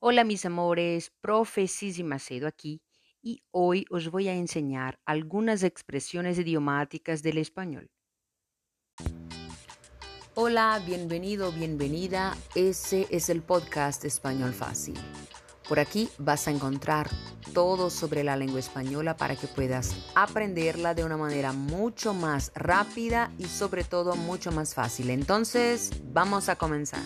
Hola mis amores, Profesísima Macedo aquí y hoy os voy a enseñar algunas expresiones idiomáticas del español. Hola, bienvenido, bienvenida. Ese es el podcast Español Fácil. Por aquí vas a encontrar todo sobre la lengua española para que puedas aprenderla de una manera mucho más rápida y sobre todo mucho más fácil. Entonces, vamos a comenzar.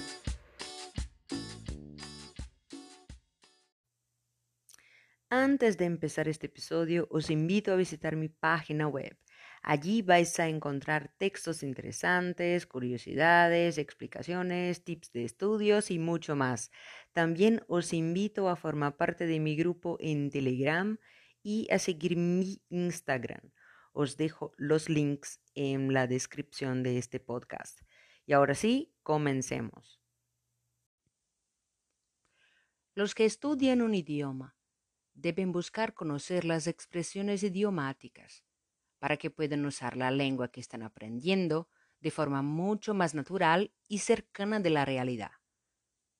Antes de empezar este episodio, os invito a visitar mi página web. Allí vais a encontrar textos interesantes, curiosidades, explicaciones, tips de estudios y mucho más. También os invito a formar parte de mi grupo en Telegram y a seguir mi Instagram. Os dejo los links en la descripción de este podcast. Y ahora sí, comencemos. Los que estudian un idioma deben buscar conocer las expresiones idiomáticas para que puedan usar la lengua que están aprendiendo de forma mucho más natural y cercana de la realidad.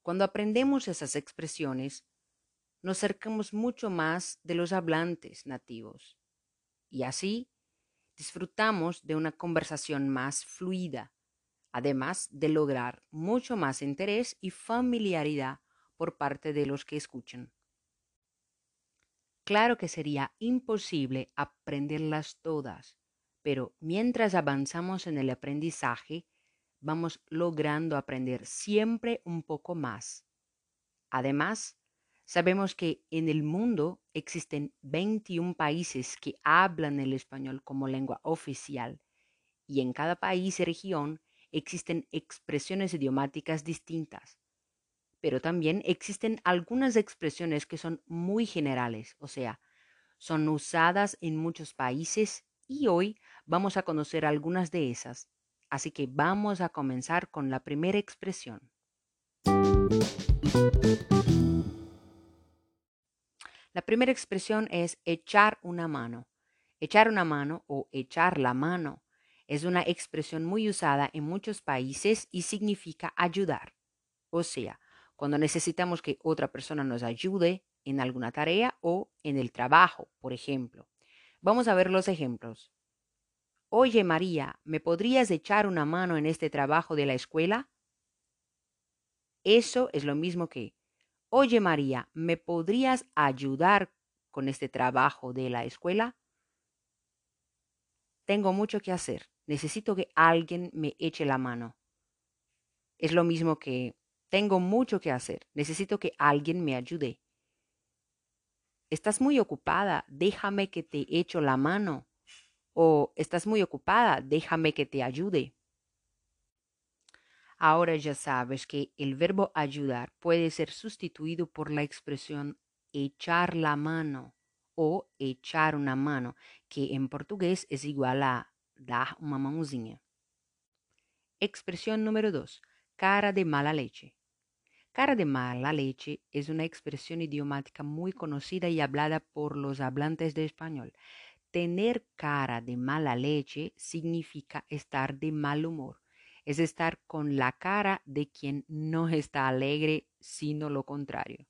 Cuando aprendemos esas expresiones, nos acercamos mucho más de los hablantes nativos y así disfrutamos de una conversación más fluida, además de lograr mucho más interés y familiaridad por parte de los que escuchan. Claro que sería imposible aprenderlas todas, pero mientras avanzamos en el aprendizaje, vamos logrando aprender siempre un poco más. Además, sabemos que en el mundo existen 21 países que hablan el español como lengua oficial y en cada país y región existen expresiones idiomáticas distintas pero también existen algunas expresiones que son muy generales, o sea, son usadas en muchos países y hoy vamos a conocer algunas de esas. Así que vamos a comenzar con la primera expresión. La primera expresión es echar una mano. Echar una mano o echar la mano es una expresión muy usada en muchos países y significa ayudar. O sea, cuando necesitamos que otra persona nos ayude en alguna tarea o en el trabajo, por ejemplo. Vamos a ver los ejemplos. Oye María, ¿me podrías echar una mano en este trabajo de la escuela? Eso es lo mismo que, oye María, ¿me podrías ayudar con este trabajo de la escuela? Tengo mucho que hacer. Necesito que alguien me eche la mano. Es lo mismo que, tengo mucho que hacer. Necesito que alguien me ayude. Estás muy ocupada. Déjame que te echo la mano. O estás muy ocupada. Déjame que te ayude. Ahora ya sabes que el verbo ayudar puede ser sustituido por la expresión echar la mano o echar una mano, que en portugués es igual a dar una mãozinha. Expresión número 2. Cara de mala leche. Cara de mala leche es una expresión idiomática muy conocida y hablada por los hablantes de español. Tener cara de mala leche significa estar de mal humor, es estar con la cara de quien no está alegre, sino lo contrario.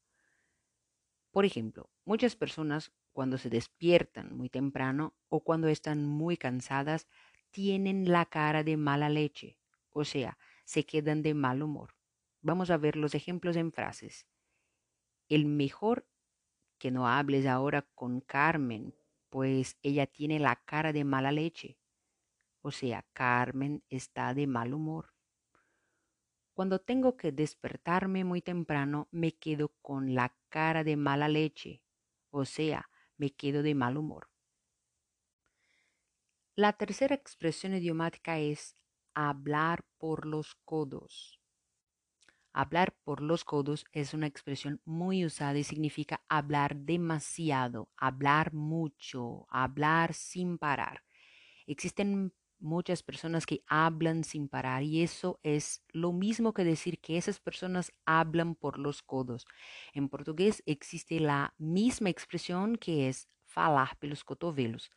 Por ejemplo, muchas personas cuando se despiertan muy temprano o cuando están muy cansadas tienen la cara de mala leche, o sea, se quedan de mal humor. Vamos a ver los ejemplos en frases. El mejor que no hables ahora con Carmen, pues ella tiene la cara de mala leche. O sea, Carmen está de mal humor. Cuando tengo que despertarme muy temprano, me quedo con la cara de mala leche. O sea, me quedo de mal humor. La tercera expresión idiomática es hablar por los codos. Hablar por los codos es una expresión muy usada y significa hablar demasiado, hablar mucho, hablar sin parar. Existen muchas personas que hablan sin parar y eso es lo mismo que decir que esas personas hablan por los codos. En portugués existe la misma expresión que es falar pelos cotovelos.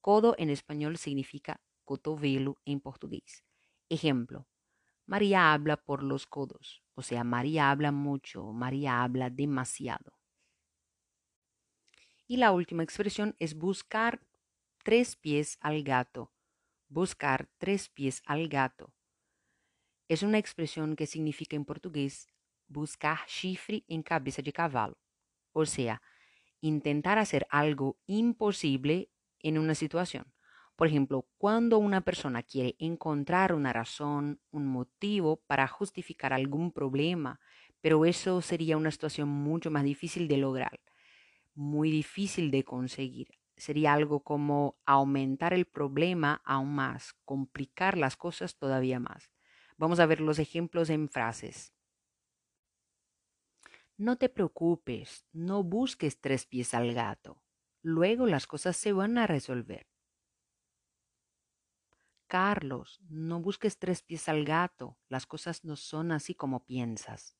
Codo en español significa cotovelo en portugués. Ejemplo, María habla por los codos. O sea, María habla mucho, María habla demasiado. Y la última expresión es buscar tres pies al gato. Buscar tres pies al gato. Es una expresión que significa en portugués buscar chifre en cabeza de caballo. O sea, intentar hacer algo imposible en una situación. Por ejemplo, cuando una persona quiere encontrar una razón, un motivo para justificar algún problema, pero eso sería una situación mucho más difícil de lograr, muy difícil de conseguir. Sería algo como aumentar el problema aún más, complicar las cosas todavía más. Vamos a ver los ejemplos en frases. No te preocupes, no busques tres pies al gato. Luego las cosas se van a resolver. Carlos, no busques tres pies al gato. Las cosas no son así como piensas.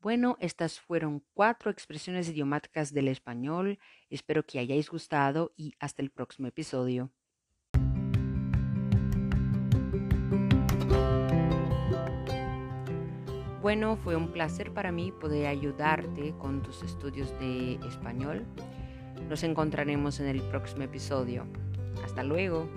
Bueno, estas fueron cuatro expresiones idiomáticas del español. Espero que hayáis gustado y hasta el próximo episodio. Bueno, fue un placer para mí poder ayudarte con tus estudios de español. Nos encontraremos en el próximo episodio. Hasta luego.